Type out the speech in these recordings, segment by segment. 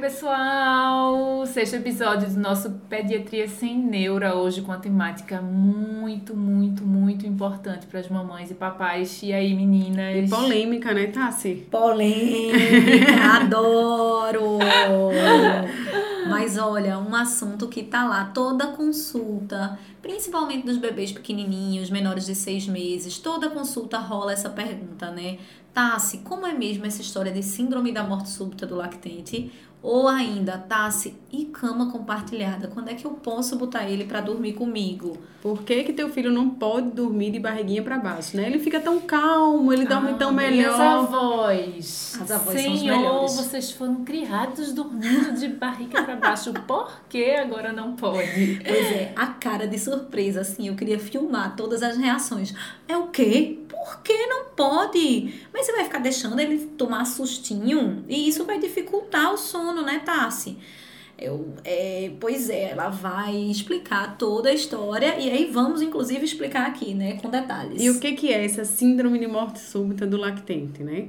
Pessoal! Sexto episódio do nosso Pediatria Sem Neura, hoje com a temática muito, muito, muito importante para as mamães e papais. E aí, meninas? E polêmica, né, Tassi? Polêmica, adoro! Mas olha, um assunto que tá lá toda consulta, principalmente dos bebês pequenininhos, menores de seis meses, toda consulta rola essa pergunta, né? Tassi, como é mesmo essa história de síndrome da morte súbita do lactente? Ou ainda, Tassi, e cama compartilhada? Quando é que eu posso botar ele para dormir comigo? Por que, que teu filho não pode dormir de barriguinha para baixo, né? Ele fica tão calmo, ele dorme Ah, tão E melhor. as avós? As avós são os Senhor, melhores. vocês foram criados dormindo de barriga para baixo. Por que agora não pode? Pois é, a cara de surpresa, assim, eu queria filmar todas as reações. É o quê? Por que não pode? Mas você vai ficar deixando ele tomar sustinho? E isso vai dificultar o sono, né, Tassi? Eu, é, pois é, ela vai explicar toda a história e aí vamos, inclusive, explicar aqui, né, com detalhes. E o que, que é essa síndrome de morte súbita do lactente, né?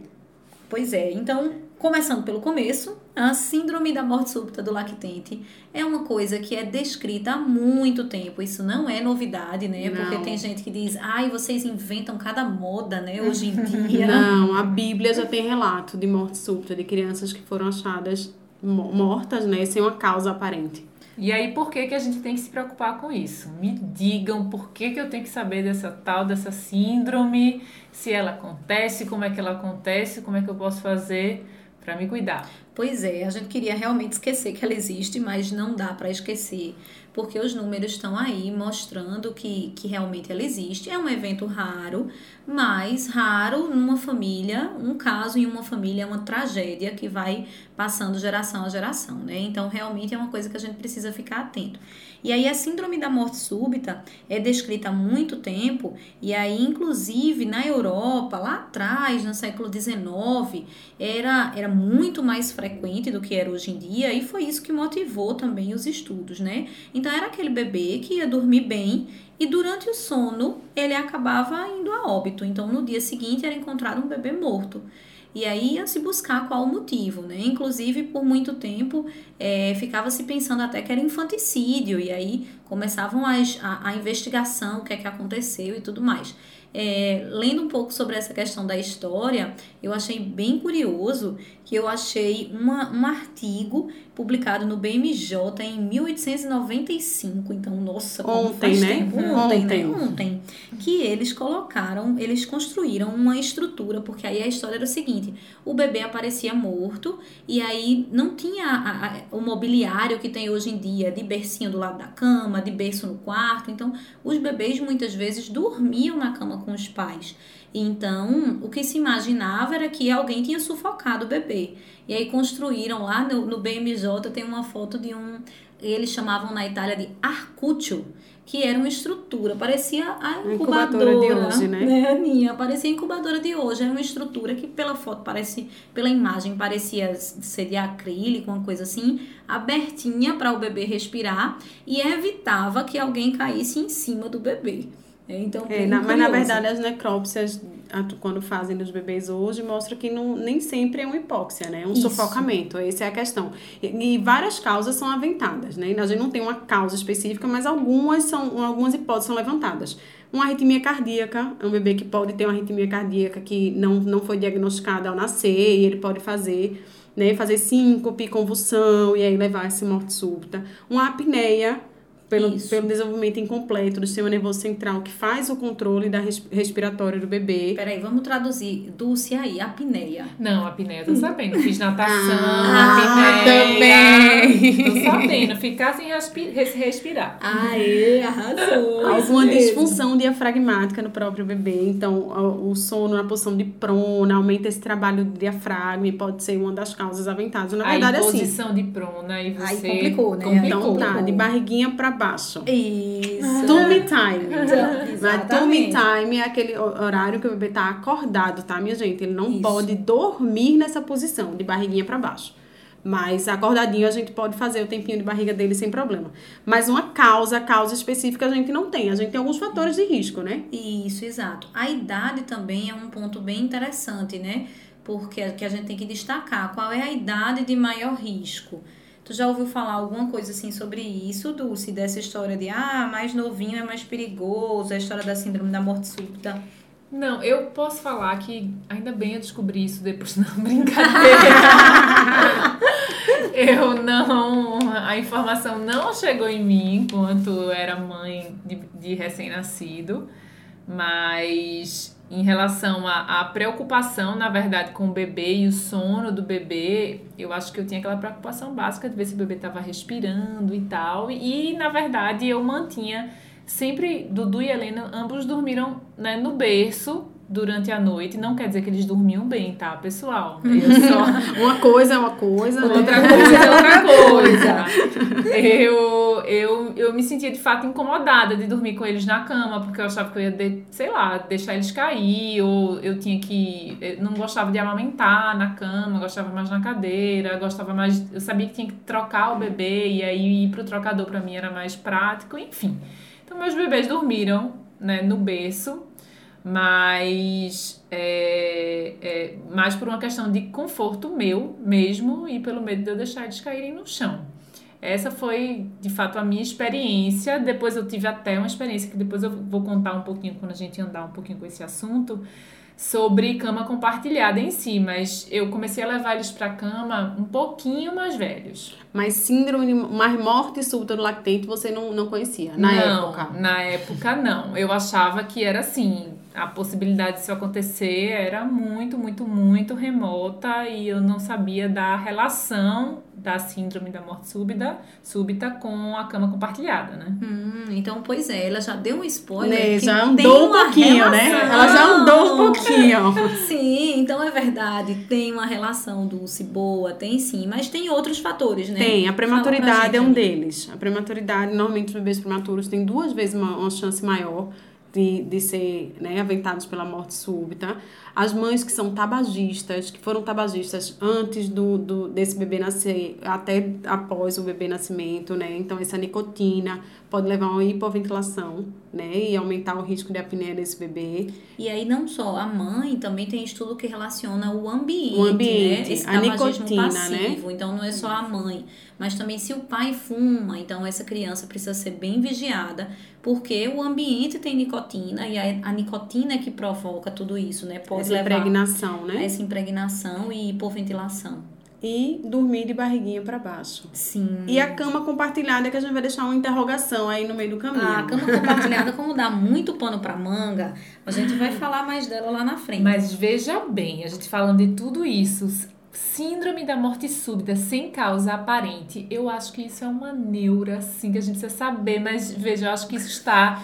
Pois é, então, começando pelo começo, a síndrome da morte súbita do lactente é uma coisa que é descrita há muito tempo. Isso não é novidade, né? Não. Porque tem gente que diz, ai, vocês inventam cada moda, né, hoje em dia. Não, a Bíblia já tem relato de morte súbita de crianças que foram achadas mo- mortas, né, sem uma causa aparente. E aí, por que, que a gente tem que se preocupar com isso? Me digam por que, que eu tenho que saber dessa tal, dessa síndrome, se ela acontece, como é que ela acontece, como é que eu posso fazer para me cuidar. Pois é, a gente queria realmente esquecer que ela existe, mas não dá para esquecer, porque os números estão aí mostrando que, que realmente ela existe. É um evento raro, mas raro numa família, um caso em uma família é uma tragédia que vai passando geração a geração, né? Então, realmente é uma coisa que a gente precisa ficar atento. E aí, a síndrome da morte súbita é descrita há muito tempo, e aí, inclusive, na Europa, lá atrás, no século XIX, era, era muito mais frequente do que era hoje em dia, e foi isso que motivou também os estudos, né? Então, era aquele bebê que ia dormir bem e durante o sono ele acabava indo a óbito. Então, no dia seguinte era encontrado um bebê morto. E aí ia se buscar qual o motivo, né? Inclusive, por muito tempo, é, ficava se pensando até que era infanticídio, e aí começavam as, a, a investigação, o que é que aconteceu e tudo mais. É, lendo um pouco sobre essa questão da história, eu achei bem curioso que eu achei uma, um artigo publicado no BMJ em 1895. Então, nossa, como Ontem, faz né? tempo. Ontem, né? Ontem. Ontem. Que eles colocaram, eles construíram uma estrutura, porque aí a história era o seguinte: o bebê aparecia morto e aí não tinha a- a- o mobiliário que tem hoje em dia, de bercinho do lado da cama, de berço no quarto. Então, os bebês muitas vezes dormiam na cama com os pais. Então, o que se imaginava era que alguém tinha sufocado o bebê. E aí construíram lá no, no BMJ, tem uma foto de um. Eles chamavam na Itália de arcúcio, que era uma estrutura, parecia a incubadora, incubadora de hoje, né? Aninha, parecia a incubadora de hoje. Era uma estrutura que pela foto parece, pela imagem parecia ser de acrílico, uma coisa assim, abertinha para o bebê respirar e evitava que alguém caísse em cima do bebê. Então, É, bem na- mas na verdade as necrópsias, quando fazem nos bebês hoje, mostra que não, nem sempre é uma hipóxia, né? É um Isso. sufocamento, essa é a questão. E, e várias causas são aventadas, né? A gente não tem uma causa específica, mas algumas são algumas hipóteses são levantadas. Uma arritmia cardíaca, é um bebê que pode ter uma arritmia cardíaca que não, não foi diagnosticada ao nascer, e ele pode fazer, né, fazer síncope, convulsão, e aí levar a essa morte súbita. Uma apneia, pelo, Isso. pelo desenvolvimento incompleto do sistema nervoso central, que faz o controle da res- respiratória do bebê. Peraí, vamos traduzir. Dulce aí, apneia. Não, a apneia, tô sabendo. Fiz natação, Ah, apneia. também. Tô sabendo. Ficar sem respi- res- respirar. Aê, arrasou. Alguma disfunção diafragmática no próprio bebê. Então, o sono na posição de prona, aumenta esse trabalho do diafragma e pode ser uma das causas aventadas. Na verdade, Aí, assim. posição de prona e você... Aí complicou, né? Então tá, Complicou. de barriguinha pra baixo. Isso. Tummy time. Mas tummy time é aquele horário que o bebê tá acordado, tá, minha gente? Ele não Isso. pode dormir nessa posição, de barriguinha pra baixo. Mas acordadinho a gente pode fazer o tempinho de barriga dele sem problema. Mas uma causa, causa específica a gente não tem. A gente tem alguns fatores de risco, né? Isso, exato. A idade também é um ponto bem interessante, né? Porque que a gente tem que destacar qual é a idade de maior risco. Tu já ouviu falar alguma coisa assim sobre isso, Dulce? Dessa história de ah, mais novinho é mais perigoso, a história da síndrome da morte súbita. Não, eu posso falar que ainda bem eu descobri isso depois, não, brincadeira. eu não. A informação não chegou em mim enquanto eu era mãe de, de recém-nascido, mas em relação à, à preocupação, na verdade, com o bebê e o sono do bebê, eu acho que eu tinha aquela preocupação básica de ver se o bebê estava respirando e tal. E, na verdade, eu mantinha sempre Dudu e Helena, ambos dormiram né, no berço durante a noite. Não quer dizer que eles dormiam bem, tá, pessoal? Eu só. Uma coisa é uma coisa, né? Outra coisa é outra coisa. Eu, eu, eu me sentia de fato incomodada de dormir com eles na cama, porque eu achava que eu ia, de- sei lá, deixar eles cair, ou eu tinha que. Eu não gostava de amamentar na cama, gostava mais na cadeira, gostava mais. Eu sabia que tinha que trocar o bebê, e aí ir pro trocador pra mim era mais prático, enfim. Então, meus bebês dormiram né, no berço, mas é, é, mais por uma questão de conforto meu mesmo e pelo medo de eu deixar eles caírem no chão. Essa foi, de fato, a minha experiência. Depois eu tive até uma experiência que depois eu vou contar um pouquinho quando a gente andar um pouquinho com esse assunto sobre cama compartilhada em si, mas eu comecei a levar eles para cama um pouquinho mais velhos. Mas síndrome, de- mas morte súbita do lactente você não, não conhecia na não, época. Na época, não. Eu achava que era assim. A possibilidade disso acontecer era muito, muito, muito remota e eu não sabia da relação da síndrome da morte súbita, súbita com a cama compartilhada, né? Hum, então, pois é, ela já deu um spoiler. Né, que já tem andou um pouquinho, né? relação. Ela já andou um pouquinho. Sim, então é verdade. Tem uma relação dulce boa, tem sim, mas tem outros fatores, né? Tem, a prematuridade gente, é um Aline. deles. A prematuridade, normalmente os bebês prematuros têm duas vezes uma, uma chance maior de, de ser né, aventados pela morte súbita. As mães que são tabagistas, que foram tabagistas antes do, do, desse bebê nascer, até após o bebê nascimento, né? Então, essa nicotina pode levar a uma hipoventilação, né? E aumentar o risco de apneia desse bebê. E aí não só a mãe, também tem estudo que relaciona o ambiente, O ambiente, né? Esse a nicotina, passivo. Então não é só a mãe, mas também se o pai fuma, então essa criança precisa ser bem vigiada, porque o ambiente tem nicotina e a, a nicotina é que provoca tudo isso, né? Pode essa levar impregnação, a né? essa impregnação e hipoventilação. E dormir de barriguinha para baixo. Sim. E a cama compartilhada, que a gente vai deixar uma interrogação aí no meio do caminho. A cama compartilhada, como dá muito pano pra manga, a gente vai falar mais dela lá na frente. Mas veja bem, a gente falando de tudo isso, síndrome da morte súbita sem causa aparente, eu acho que isso é uma neura, assim, que a gente precisa saber, mas veja, eu acho que isso está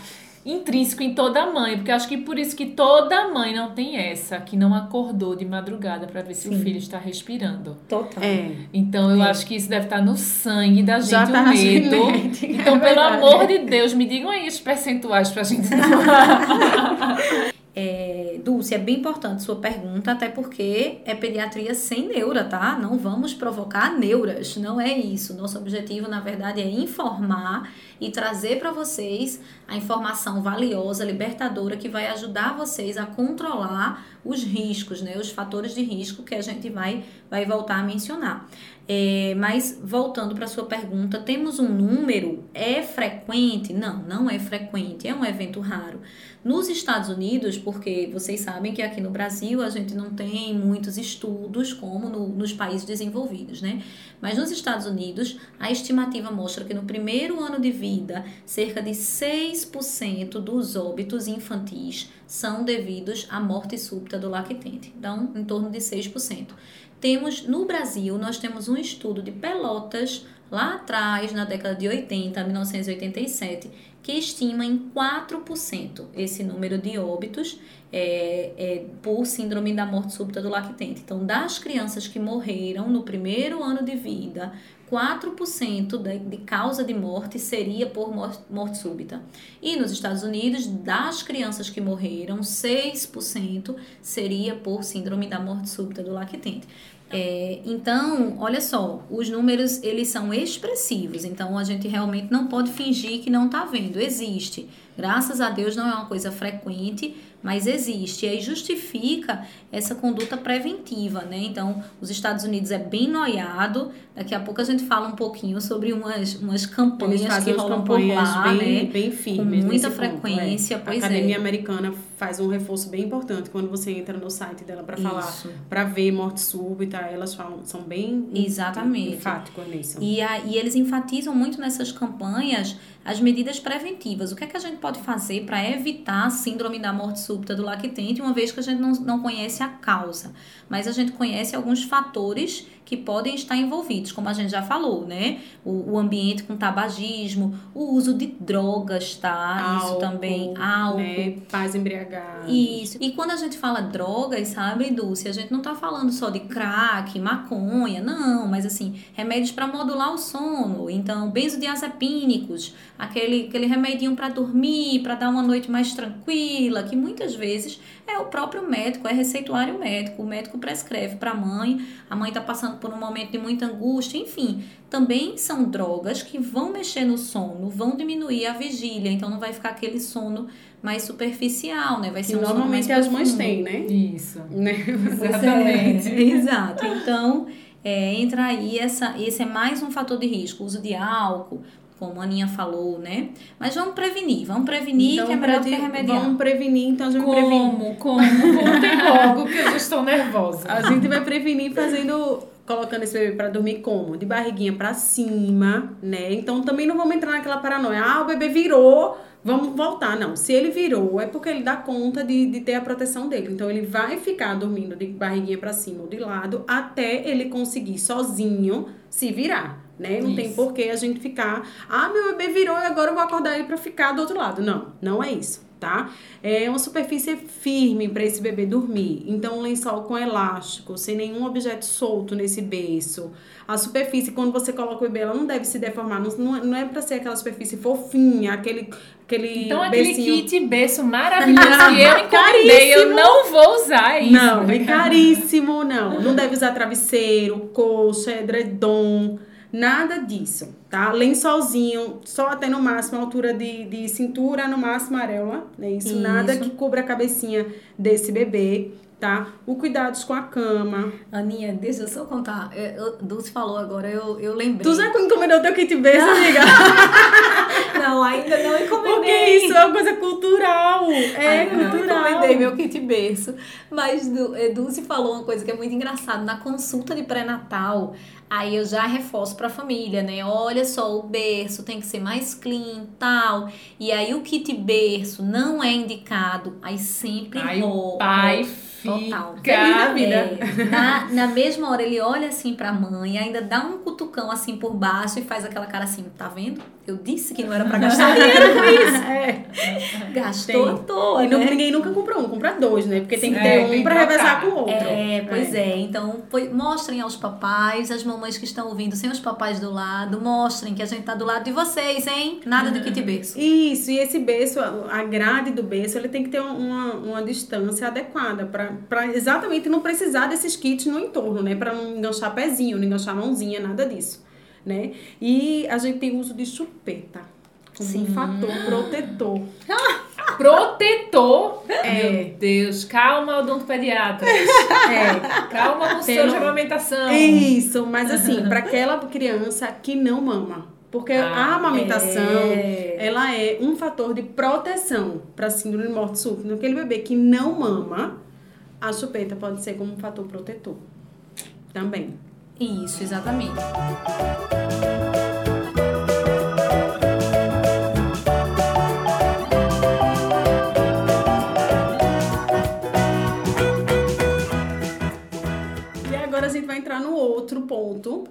intrínseco em toda mãe, porque eu acho que por isso que toda mãe não tem essa, que não acordou de madrugada para ver se o Sim. filho está respirando. Total. É. Então eu É. acho que isso deve estar no sangue da gente, Já o tá na medo. genética, Então, é pelo amor de Deus, me digam aí os percentuais pra gente. É, Dulce, é bem importante sua pergunta, até porque é pediatria sem neura, tá? Não vamos provocar neuras, não é isso. Nosso objetivo, na verdade, é informar e trazer para vocês a informação valiosa, libertadora, que vai ajudar vocês a controlar os riscos, né? Os fatores de risco que a gente vai, vai voltar a mencionar. É, mas voltando para sua pergunta, temos um número? É frequente? Não, não é frequente, é um evento raro. Nos Estados Unidos, porque vocês sabem que aqui no Brasil a gente não tem muitos estudos como no, nos países desenvolvidos, né? Mas nos Estados Unidos, a estimativa mostra que no primeiro ano de vida, cerca de 6% dos óbitos infantis são devidos à morte súbita do lactente. Então, em torno de 6%. Temos no Brasil, nós temos um estudo de Pelotas lá atrás, na década de 80, 1987, que estima em 4% esse número de óbitos é, é, por síndrome da morte súbita do lactente. Então, das crianças que morreram no primeiro ano de vida, 4% de, de causa de morte seria por morte, morte súbita. E nos Estados Unidos, das crianças que morreram, 6% seria por síndrome da morte súbita do lactente. É, então, olha só, os números eles são expressivos, então a gente realmente não pode fingir que não está vendo, existe. Graças a Deus não é uma coisa frequente, mas existe. E aí justifica essa conduta preventiva, né? Então, os Estados Unidos é bem noiado. Daqui a pouco a gente fala um pouquinho sobre umas, umas campanhas que rolam por lá, bem, né? Bem firmes Com muita nesse ponto, frequência, é. pois A Academia é. Americana faz um reforço bem importante quando você entra no site dela para falar, Isso. para ver morte súbita, elas falam, são bem Exatamente. enfáticas nisso. E, a, e eles enfatizam muito nessas campanhas as medidas preventivas. O que é que a gente pode fazer para evitar a síndrome da morte súbita do lactente, uma vez que a gente não, não conhece a causa, mas a gente conhece alguns fatores que podem estar envolvidos, como a gente já falou, né? O, o ambiente com tabagismo, o uso de drogas, tá? Isso Álcool, também, álcool. Né? Pais Isso. E quando a gente fala drogas, sabe, Dulce, a gente não tá falando só de crack, maconha, não, mas assim, remédios para modular o sono, então benzodiazepínicos, aquele aquele remedinho para dormir, para dar uma noite mais tranquila, que muitas vezes é o próprio médico, é receituário médico, o médico prescreve para a mãe, a mãe tá passando por um momento de muita angústia, enfim, também são drogas que vão mexer no sono, vão diminuir a vigília, então não vai ficar aquele sono mais superficial, né? Vai ser um sono mais normalmente as mães têm, né? Isso. né? Exatamente. É, exato. Então, é, entra aí essa, esse é mais um fator de risco, uso de álcool, como a Aninha falou, né? Mas vamos prevenir, vamos prevenir que é melhor do que remediar. Vamos prevenir, então a gente vai prevenir. Como? Como? Contem logo que eu já estou nervosa. A gente vai prevenir fazendo, colocando esse bebê pra dormir como? De barriguinha pra cima, né? Então também não vamos entrar naquela paranoia. Ah, o bebê virou, vamos voltar. Não, se ele virou, é porque ele dá conta de, de ter a proteção dele. Então ele vai ficar dormindo de barriguinha pra cima ou de lado até ele conseguir sozinho se virar. Né? Não tem por que a gente ficar, ah, meu bebê virou e agora eu vou acordar ele pra ficar do outro lado. Não, não é isso, tá? É uma superfície firme para esse bebê dormir. Então, um lençol com elástico, sem nenhum objeto solto nesse berço. A superfície, quando você coloca o bebê, ela não deve se deformar. Não, não é- é para ser aquela superfície fofinha, aquele, aquele Então, aquele kit berço maravilhoso que eu encomendei, eu não vou usar isso. Não, é caríssimo, não. Não deve usar travesseiro, coxa, edredom, nada disso, tá? Lençolzinho, só até no máximo a altura de, de cintura, no máximo areola, né? Isso, Isso. nada que cubra a cabecinha desse bebê, tá? O cuidados com a cama. Aninha, deixa eu só contar. É, eu- Dulce falou agora, eu, eu lembrei. Tu já encomendou teu kit berço, amiga? Não, ainda não encomendei. Porque isso é uma coisa cultural. É Ainda não cultural. encomendei meu kit berço. Mas eh, Dulce falou uma coisa que é muito engraçada. Na consulta de pré-natal, aí eu já reforço pra família, né? Olha só, o berço tem que ser mais clean tal. E aí o kit berço não é indicado. Aí sempre Aí o roupa. pai Total. fica... Vida. É, na, na mesma hora ele olha assim pra mãe, ainda dá um cutucão assim por baixo e faz aquela cara assim, tá vendo? Eu disse que não era pra gastar dinheiro com isso. É. Gastou Tem. à toa, E não- né? ninguém nunca compra um, compra dois, né? Porque tem que É, ter tem um pra revezar com o outro. É, pois é. Então, foi- mostrem aos papais, as mamães que estão ouvindo sem os papais do lado, mostrem que a gente tá do lado de vocês, hein? Nada de kit berço. Isso, e esse berço, a grade do berço, ele tem que ter uma, uma distância adequada para exatamente não precisar desses kits no entorno, né? Para não enganchar pezinho, não enganchar mãozinha, nada disso, né? E a gente tem uso de chupeta como Sim. um fator protetor. Protetor. É. Meu Deus, calma, odontopediatra. É. Calma, consultor Pelo- de amamentação. É isso, mas assim, para aquela criança que não mama. Porque Ah, a amamentação, é. ela é um fator de proteção para síndrome de morte súbita. Aquele bebê que não mama, a chupeta pode ser como um fator protetor. Também. Isso, exatamente. E agora a gente vai entrar no outro ponto,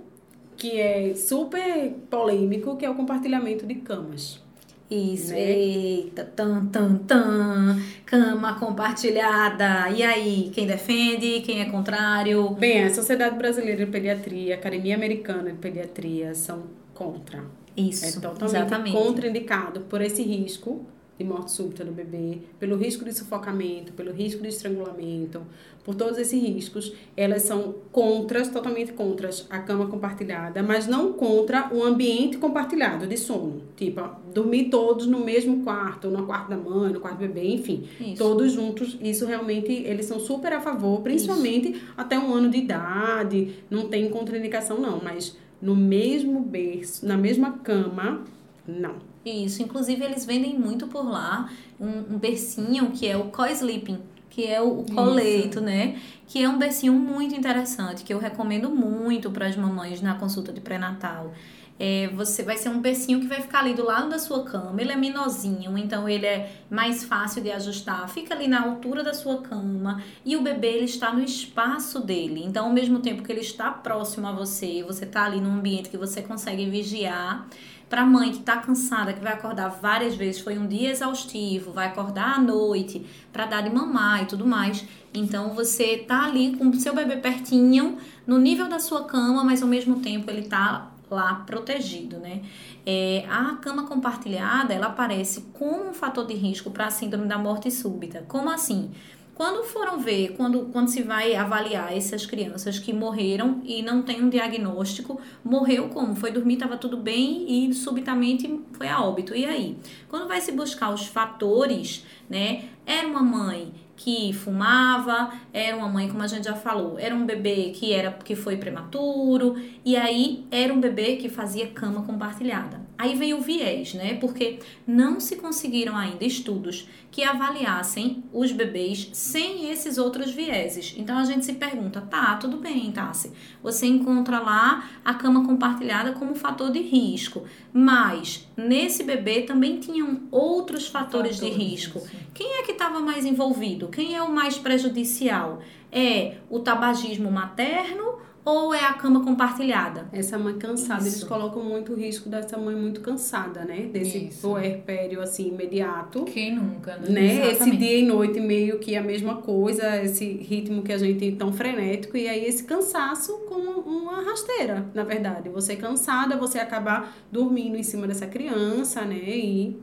que é super polêmico, que é o compartilhamento de camas. Isso, Né? eita, tan, tan, tan, cama compartilhada. E aí, quem defende, quem é contrário? Bem, a Sociedade Brasileira de Pediatria, a Academia Americana de Pediatria são contra. Isso, É totalmente exatamente. contraindicado por esse risco de morte súbita do bebê, pelo risco de sufocamento, pelo risco de estrangulamento, por todos esses riscos, elas são contras, totalmente contras a cama compartilhada, mas não contra o ambiente compartilhado de sono. Tipo, dormir todos no mesmo quarto, no quarto da mãe, no quarto do bebê, enfim. Isso. Todos juntos, isso realmente, eles são super a favor, principalmente até um ano de idade, não tem contraindicação não, mas no mesmo berço, na mesma cama, não. Isso, inclusive eles vendem muito por lá um, um bercinho que é o co-sleeping, que é o, o coleito, né? Que é um bercinho muito interessante, que eu recomendo muito para as mamães na consulta de pré-natal. É, você vai ser um bercinho que vai ficar ali do lado da sua cama, ele é menorzinho, então ele é mais fácil de ajustar, fica ali na altura da sua cama e o bebê ele está no espaço dele. Então, ao mesmo tempo que ele está próximo a você, você está ali num ambiente que você consegue vigiar, para mãe que está cansada, que vai acordar várias vezes, foi um dia exaustivo, vai acordar à noite para dar de mamar e tudo mais. Então você tá ali com o seu bebê pertinho, no nível da sua cama, mas ao mesmo tempo ele tá lá protegido, né? É, a cama compartilhada, ela aparece como um fator de risco para a síndrome da morte súbita. Como assim? Quando foram ver, quando, quando se vai avaliar essas crianças que morreram e não tem um diagnóstico, morreu como? Foi dormir, estava tudo bem e subitamente foi a óbito. E aí? Quando vai se buscar os fatores, né? Era uma mãe que fumava, era uma mãe, como a gente já falou, era um bebê que era que foi prematuro, e aí era um bebê que fazia cama compartilhada. Aí veio o viés, né? Porque não se conseguiram ainda estudos que avaliassem os bebês sem esses outros vieses. Então a gente se pergunta, tá, tudo bem, Tassi. Você encontra lá a cama compartilhada como fator de risco, mas nesse bebê também tinham outros fatores, de Fatores, risco. isso. Quem é que estava mais envolvido? Quem é o mais prejudicial? É o tabagismo materno ou é a cama compartilhada? Essa mãe cansada, eles Isso. colocam muito o risco dessa mãe muito cansada, né? Desse Isso. puerpério, assim, imediato. Quem nunca, né? Né? Esse dia e noite meio que a mesma coisa, esse ritmo que a gente tem tão frenético, e aí esse cansaço como uma rasteira, na verdade. Você cansada, você acabar dormindo em cima dessa criança, né? E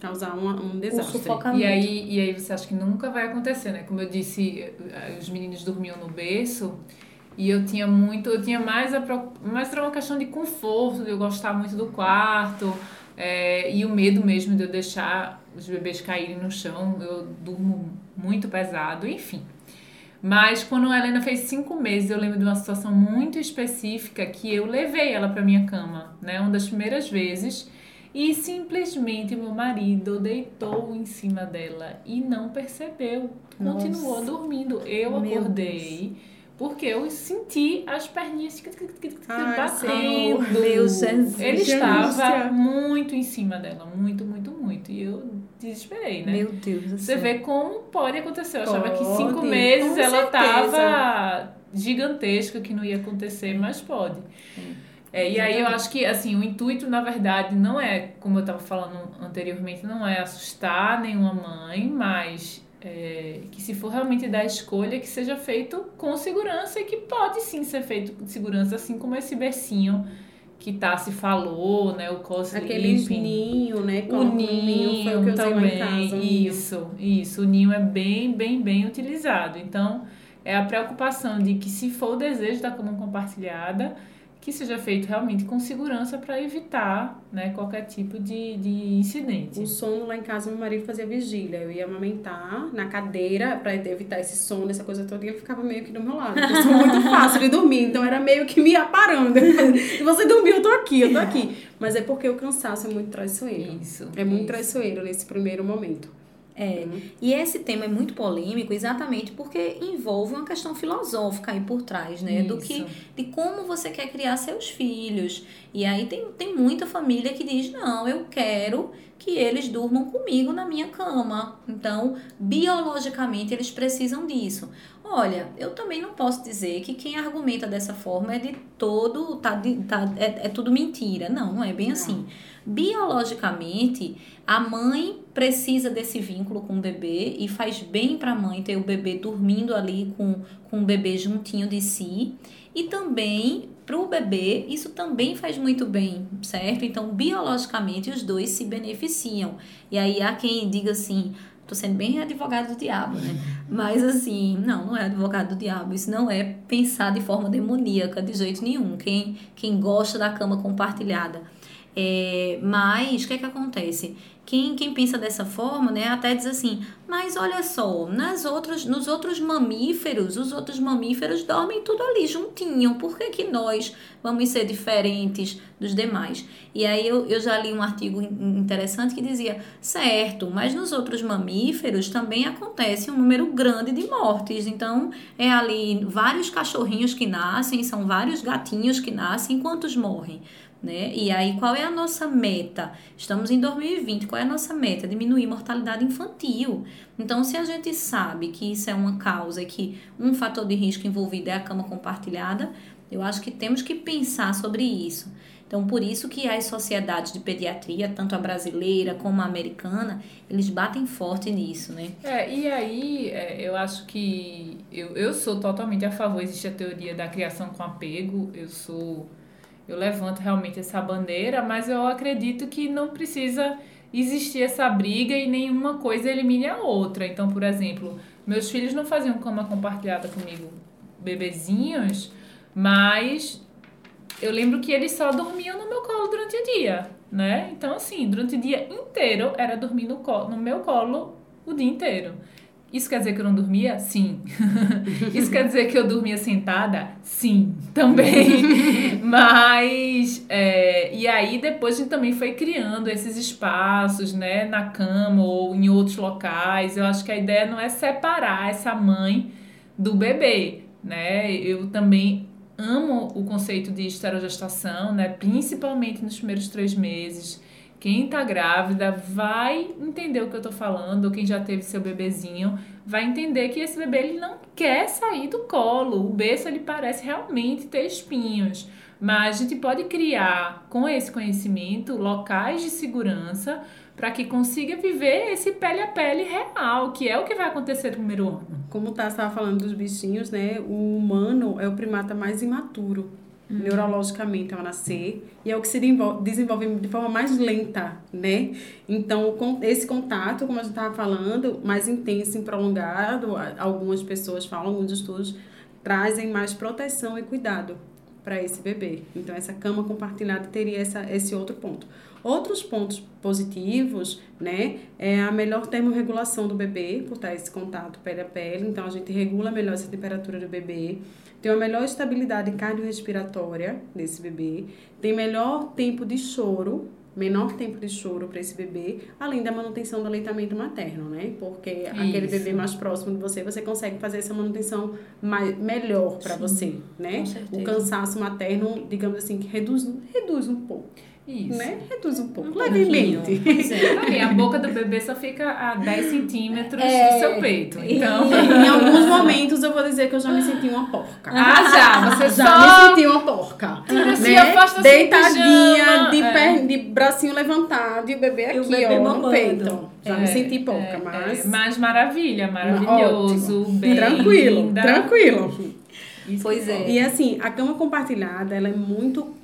causar um O desastre. E aí, e aí você acha que nunca vai acontecer, né? Como eu disse, eh, os meninos dormiam no berço e eu tinha muito, eu tinha mais a mais era uma questão de conforto, de eu gostar muito do quarto eh, e o medo mesmo de eu deixar os bebês caírem no chão. Eu durmo muito pesado, enfim. Mas quando a Helena fez cinco meses, eu lembro de uma situação muito específica que eu levei ela para minha cama, né? Uma das primeiras vezes. E simplesmente meu marido deitou em cima dela e não percebeu. Continuou Nossa. dormindo. Eu Meu acordei porque eu senti as perninhas tic, tic, tic, tic, tic, Ai, batendo. Meu Jesus. Ele estava muito em cima dela, muito, muito, muito. E eu desesperei, né? Meu Deus do Você céu. vê como pode acontecer. Eu achava que cinco Pode, meses com ela certeza. tava gigantesca, que não ia acontecer, mas pode. É, e aí eu acho que assim, o intuito, na verdade, não é, como eu estava falando anteriormente, não é assustar nenhuma mãe, mas é, que se for realmente dar escolha, que seja feito com segurança e que pode sim ser feito com segurança, assim como esse bercinho que Tassi falou, né? O cosplay. Aqueles ninho, né? O Colocam ninho, foi o que eu também, casa. um ninho. isso, isso. O ninho é bem, bem, bem utilizado. Então, é a preocupação de que se for o desejo da cama compartilhada, que seja feito realmente com segurança para evitar né, qualquer tipo de, de incidente. O sono lá em casa, meu marido fazia vigília. Eu ia amamentar na cadeira para evitar esse sono, essa coisa toda, e ele ficava meio que do meu lado. Eu sou muito fácil de dormir, então era meio que me aparando. Se você dormiu, eu tô aqui, eu tô aqui. Mas é porque o cansaço é muito traiçoeiro. Isso. É muito isso. traiçoeiro nesse primeiro momento. É, e esse tema é muito polêmico exatamente porque envolve uma questão filosófica aí por trás, né? Do que, Isso. de como você quer criar seus filhos. E aí tem, tem muita família que diz, não, eu quero que eles durmam comigo na minha cama. Então, biologicamente, eles precisam disso. Olha, eu também não posso dizer que quem argumenta dessa forma é de todo, tá, de, tá, é, é tudo mentira. Não, não é bem assim. Biologicamente, a mãe precisa desse vínculo com o bebê e faz bem para a mãe ter o bebê dormindo ali com, com o bebê juntinho de si. E também para o bebê, isso também faz muito bem, certo? Então, biologicamente, os dois se beneficiam. E aí há quem diga assim. Tô sendo bem advogado do diabo, né? Mas assim, não, não é advogado do diabo. Isso não é pensar de forma demoníaca de jeito nenhum. Quem, quem gosta da cama compartilhada. É, mas o que é que acontece? Quem, quem pensa dessa forma, né, até diz assim, mas olha só, nas outras, nos outros mamíferos, os outros mamíferos dormem tudo ali juntinho, por que, que nós vamos ser diferentes dos demais? E aí eu, eu já li um artigo in- interessante que dizia, certo, mas nos outros mamíferos também acontece um número grande de mortes, então é ali vários cachorrinhos que nascem, são vários gatinhos que nascem, quantos morrem? Né? E aí, qual é a nossa meta? Estamos em 2020, qual é a nossa meta? Diminuir mortalidade infantil. Então, se a gente sabe que isso é uma causa e que um fator de risco envolvido é a cama compartilhada, eu acho que temos que pensar sobre isso. Então, por isso que as sociedades de pediatria, tanto a brasileira como a americana, eles batem forte nisso, né? É, e aí é, eu acho que eu, eu sou totalmente a favor, existe a teoria da criação com apego, eu sou. Eu levanto realmente essa bandeira, mas eu acredito que não precisa existir essa briga e nenhuma coisa elimine a outra. Então, por exemplo, meus filhos não faziam cama compartilhada comigo, bebezinhos, mas eu lembro que eles só dormiam no meu colo durante o dia, né? Então, assim, durante o dia inteiro era dormir no, colo, no meu colo o dia inteiro. Isso quer dizer que eu não dormia? Sim. Isso quer dizer que eu dormia sentada? Sim, também. Mas, é, e aí depois a gente também foi criando esses espaços, né, na cama ou em outros locais. Eu acho que a ideia não é separar essa mãe do bebê, né? Eu também amo o conceito de esterogestação, né, principalmente nos primeiros três meses. Quem tá grávida vai entender o que eu tô falando, ou quem já teve seu bebezinho vai entender que esse bebê ele não quer sair do colo. O berço ele parece realmente ter espinhos, mas a gente pode criar com esse conhecimento locais de segurança para que consiga viver esse pele a pele real, que é o que vai acontecer no primeiro ano. Como tá estava falando dos bichinhos, né? O humano é o primata mais imaturo, neurologicamente, ao nascer. E é o que se desenvol- desenvolve de forma mais lenta, né? Então, com esse contato, como a gente estava falando, mais intenso e prolongado, algumas pessoas falam, alguns estudos trazem mais proteção e cuidado para esse bebê. Então, essa cama compartilhada teria essa, esse outro ponto. Outros pontos positivos, né, é a melhor termorregulação do bebê, por estar esse contato pele a pele. Então, a gente regula melhor essa temperatura do bebê. Tem uma melhor estabilidade cardiorrespiratória desse bebê. Tem melhor tempo de choro, menor tempo de choro para esse bebê, além da manutenção do aleitamento materno, né? Porque aquele Isso. bebê mais próximo de você, você consegue fazer essa manutenção mais, melhor para você, né? O cansaço materno, digamos assim, que reduz, reduz um pouco, Isso. né? Reduz um pouco, Um levemente. Pois é. Assim, a boca do bebê só fica a 10 centímetros É. do seu peito. Então. em alguns momentos eu vou dizer que eu já me senti uma porca. Ah, já! Você já só. me senti uma porca. Assim, né? assim, Deitadinha, de, é. per- de bracinho levantado e o bebê E o aqui, bebê ó, mamando. no peito. Já me É, senti porca, é, mas... é. Mas maravilha, maravilhoso. Ótimo. Bem tranquilo, linda. tranquilo. Isso Pois é. E assim, a cama compartilhada, ela é muito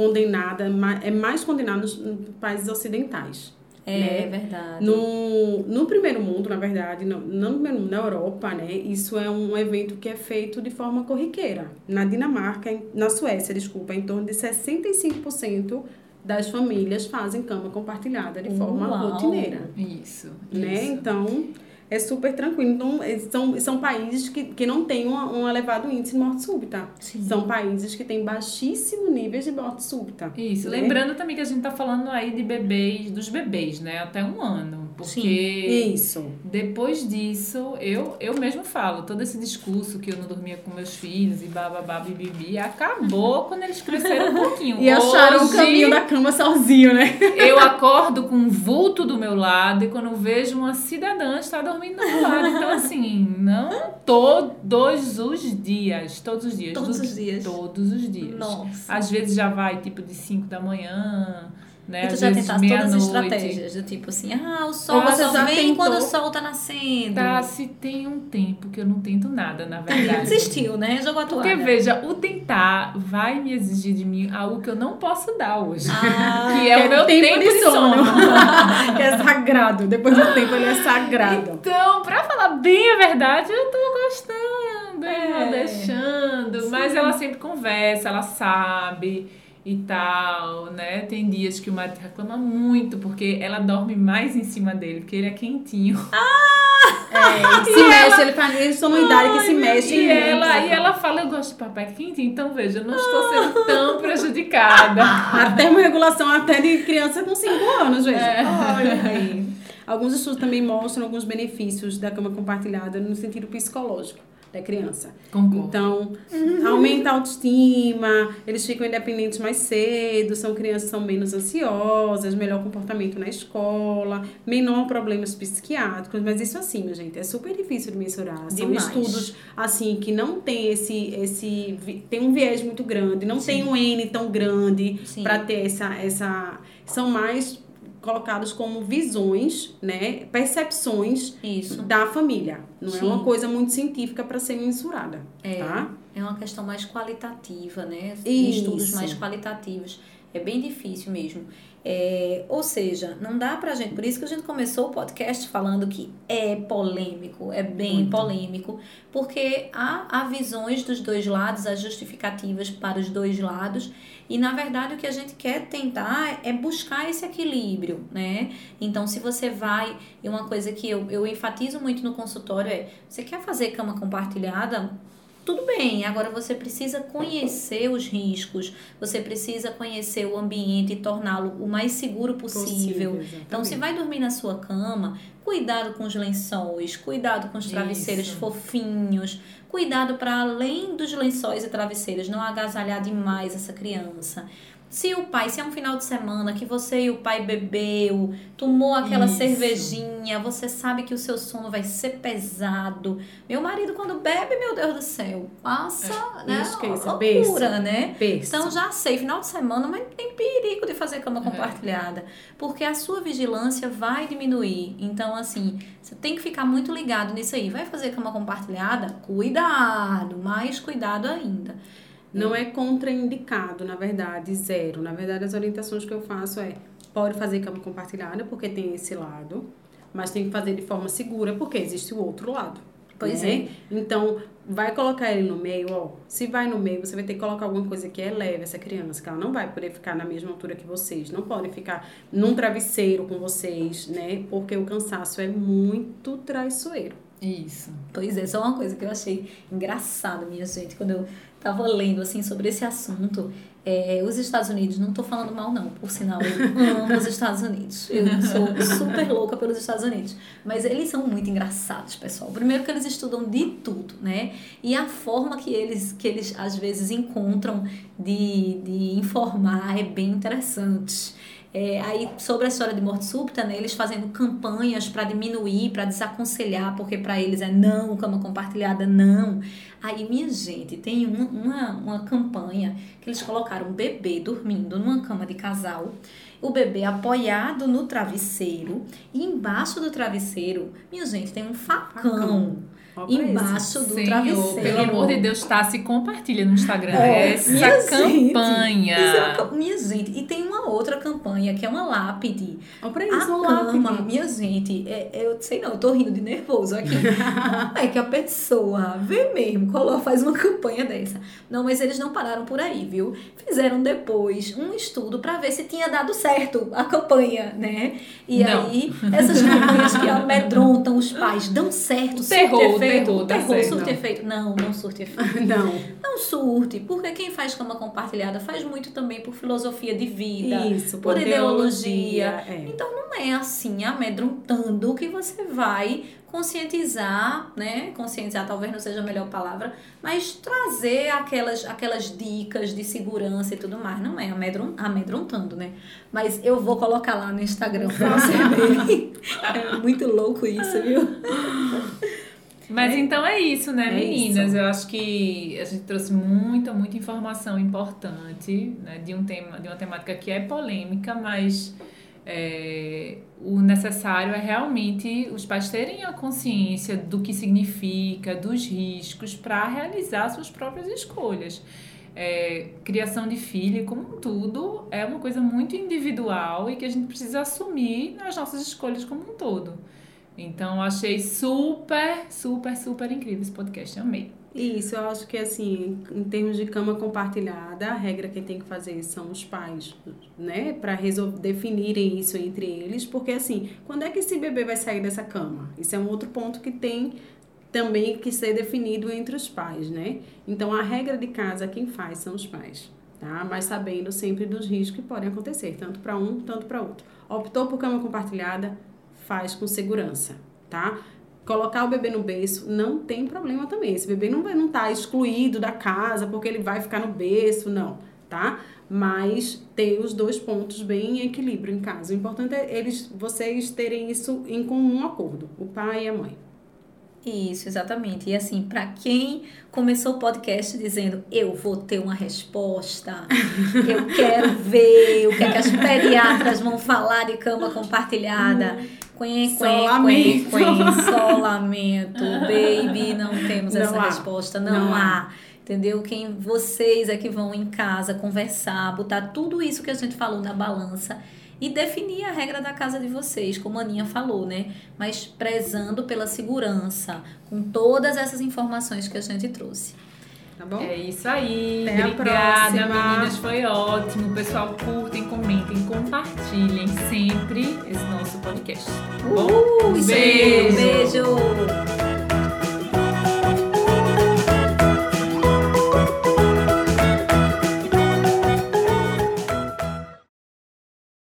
condenada, é mais condenada nos países ocidentais. É né? verdade. No, no primeiro mundo, na verdade, mundo, na Europa, né, isso é um evento que é feito de forma corriqueira. Na Dinamarca, na Suécia, desculpa, em torno de 65% das famílias fazem cama compartilhada de forma Uau. rotineira. Isso. Né? isso. Então, é super tranquilo. Então, eh, são, são países que, que não têm uma- um elevado índice de morte súbita. Sim. São países que têm baixíssimo nível de morte súbita. Isso, né? lembrando também que a gente tá falando aí de bebês, dos bebês, né? Até um ano. Porque Isso. depois disso, eu, eu mesmo falo, todo esse discurso que eu não dormia com meus filhos e bababá, bibibi, acabou quando eles cresceram um pouquinho. E acharam o Hoje, caminho da cama sozinho, né? Eu acordo com um vulto do meu lado e quando vejo uma cidadã está dormindo do meu lado. Então, assim, não todos os dias. Todos os dias. Todos do- os dias. Todos os dias. Nossa. Às vezes já vai tipo de 5 da manhã, né? E tu Às já tentaste todas as estratégias, do tipo assim, ah, o sol Ah, só vem tentou? quando o sol tá nascendo. Tá, se tem um tempo que eu não tento nada, na verdade. Desistiu, né? Jogou a Porque, toalha. veja, o tentar vai me exigir de mim algo que eu não posso dar hoje. Ah, que é o meu tempo, de sono. que é sagrado. Depois do tempo ele é sagrado. Então, pra falar bem a verdade, eu tô gostando, eu É. vou deixando. Mas ela sempre conversa, ela sabe e tal, né? Tem dias que o marido reclama muito, porque ela dorme mais em cima dele, porque ele é quentinho. É, se mexe, ele faz, eles estão numa idade que se mexe. E muito. ela, e ela fala, eu gosto de papai quentinho. Então, veja, eu não estou sendo tão prejudicada. A termorregulação até de criança com 5 anos, gente. É. Olha aí. Alguns estudos também mostram alguns benefícios da cama compartilhada no sentido psicológico da criança. Concordo. Então, aumenta a autoestima, eles ficam independentes mais cedo, são crianças que são menos ansiosas, melhor comportamento na escola, menor problemas psiquiátricos, mas isso assim, minha gente, é super difícil de mensurar. São Demais. estudos assim que não tem esse esse tem um viés muito grande, não tem um N tão grande Sim. para ter essa essa são mais colocados como visões, né, percepções Isso. da família. Não é Sim. uma coisa muito científica para ser mensurada, É. tá? É uma questão mais qualitativa, né? Isso. Estudos mais qualitativos. É bem difícil mesmo. É, ou seja, não dá pra gente. Por isso que a gente começou o podcast falando que é polêmico, é bem Muito. polêmico, porque há, há visões dos dois lados, há justificativas para os dois lados, e na verdade o que a gente quer tentar é buscar esse equilíbrio, né? Então, se você vai, e uma coisa que eu, eu enfatizo muito no consultório é: você quer fazer cama compartilhada? Tudo bem, agora você precisa conhecer os riscos, você precisa conhecer o ambiente e torná-lo o mais seguro possível. exatamente. Então, se vai dormir na sua cama, cuidado com os lençóis, cuidado com os travesseiros Isso. fofinhos, cuidado para além dos lençóis e travesseiros, não agasalhar demais essa criança. Se o pai, se é um final de semana que você e o pai bebeu, tomou aquela Isso. cervejinha, você sabe que o seu sono vai ser pesado. Meu marido, quando bebe, meu Deus do céu, passa, né? esqueça, loucura, né? Então já sei, final de semana, mas tem perigo de fazer cama É. compartilhada, porque a sua vigilância vai diminuir. Então, assim, você tem que ficar muito ligado nisso aí. Vai fazer cama compartilhada? Cuidado, mais cuidado ainda. Não é contraindicado, na verdade, zero. Na verdade, as orientações que eu faço é pode fazer cama compartilhada, porque tem esse lado, mas tem que fazer de forma segura, porque existe o outro lado. Pois né? Então, vai colocar ele no meio, ó. Se vai no meio, você vai ter que colocar alguma coisa que eleve essa criança, que ela não vai poder ficar na mesma altura que vocês. Não pode ficar num travesseiro com vocês, né? Porque o cansaço é muito traiçoeiro. Isso. Pois é, só uma coisa que eu achei engraçado, minha gente, quando eu tava lendo assim sobre esse assunto. É, os Estados Unidos, não tô falando mal não, por sinal, eu amo os Estados Unidos. Eu sou super louca pelos Estados Unidos. Mas eles são muito engraçados, pessoal. Primeiro que eles estudam de tudo, né? E a forma que eles, que eles às vezes encontram de, de informar é bem interessante. É, aí, sobre a história de morte súbita, né, eles fazendo campanhas para diminuir, para desaconselhar, porque para eles é não, cama compartilhada, não. Aí, minha gente, tem uma, uma, uma campanha que eles colocaram um bebê dormindo numa cama de casal, o bebê apoiado no travesseiro, e embaixo do travesseiro, minha gente, tem um facão. Facão. Embaixo do Senhor, travesseiro. pelo amor de Deus, tá? Se compartilha no Instagram É, essa minha gente, campanha. Isso é uma minha gente, e tem outra campanha, que é uma lápide. Olha pra A isso, uma cama, lápide. minha gente, é, é- eu sei não, eu tô rindo de nervoso aqui. Como é que a pessoa vê mesmo, coloca, faz uma campanha dessa? Não, mas eles não pararam por aí, viu? Fizeram depois um estudo pra ver se tinha dado certo a campanha, né? E Não. aí, essas campanhas que amedrontam os pais dão certo, surte efeito, terror, surte não. efeito. Não, não surte efeito. Não. Não surte, porque quem faz cama compartilhada faz muito também por filosofia de vida, Isso, por ideologia. É. Então não é assim, amedrontando que você vai conscientizar, né? Conscientizar talvez não seja a melhor palavra, mas trazer aquelas, aquelas dicas de segurança e tudo mais. Não é amedron- amedrontando, né? Mas eu vou colocar lá no Instagram pra você ver. É muito louco isso, viu? Mas então é isso, né, É meninas? isso. Eu acho que a gente trouxe muita, muita informação importante, né, de um tema, de uma temática que é polêmica, mas é, o necessário é realmente os pais terem a consciência do que significa, dos riscos, para realizar suas próprias escolhas. É, criação de filho, como um tudo, é uma coisa muito individual e que a gente precisa assumir nas nossas escolhas como um todo. Então, achei super, super, super incrível esse podcast. Amei. Isso, eu acho que assim, em termos de cama compartilhada, a regra que tem que fazer são os pais, né? Resol- definirem isso entre eles, porque assim, quando é que esse bebê vai sair dessa cama? Isso é um outro ponto que tem também que ser definido entre os pais, né? Então a regra de casa quem faz são os pais, tá? Mas sabendo sempre dos riscos que podem acontecer, tanto para um, tanto para outro. Optou por cama compartilhada, faz com segurança, tá? Colocar o bebê no berço não tem problema também. Esse bebê não não tá excluído da casa porque ele vai ficar no berço, não, tá? Mas ter os dois pontos bem em equilíbrio em casa. O importante é eles, vocês terem isso em comum acordo, o pai e a mãe. Isso, exatamente. E assim, para quem começou o podcast dizendo eu vou ter uma resposta, eu quero ver o que, é que as pediatras vão falar de cama compartilhada. Quen, Só quen, quen, lamento. quen, só lamento. Baby, não temos Não essa há. resposta, não, Não há. Entendeu? Quem vocês é que vão em casa conversar, botar tudo isso que a gente falou na balança e definir a regra da casa de vocês, como a Aninha falou, né? Mas prezando pela segurança, com todas essas informações que a gente trouxe. Tá bom? É isso aí. Até a Obrigada, próxima. meninas. Foi ótimo. Pessoal, curtem, comentem, compartilhem sempre esse nosso podcast. Tá bom? Uh, um Beijo. beijo.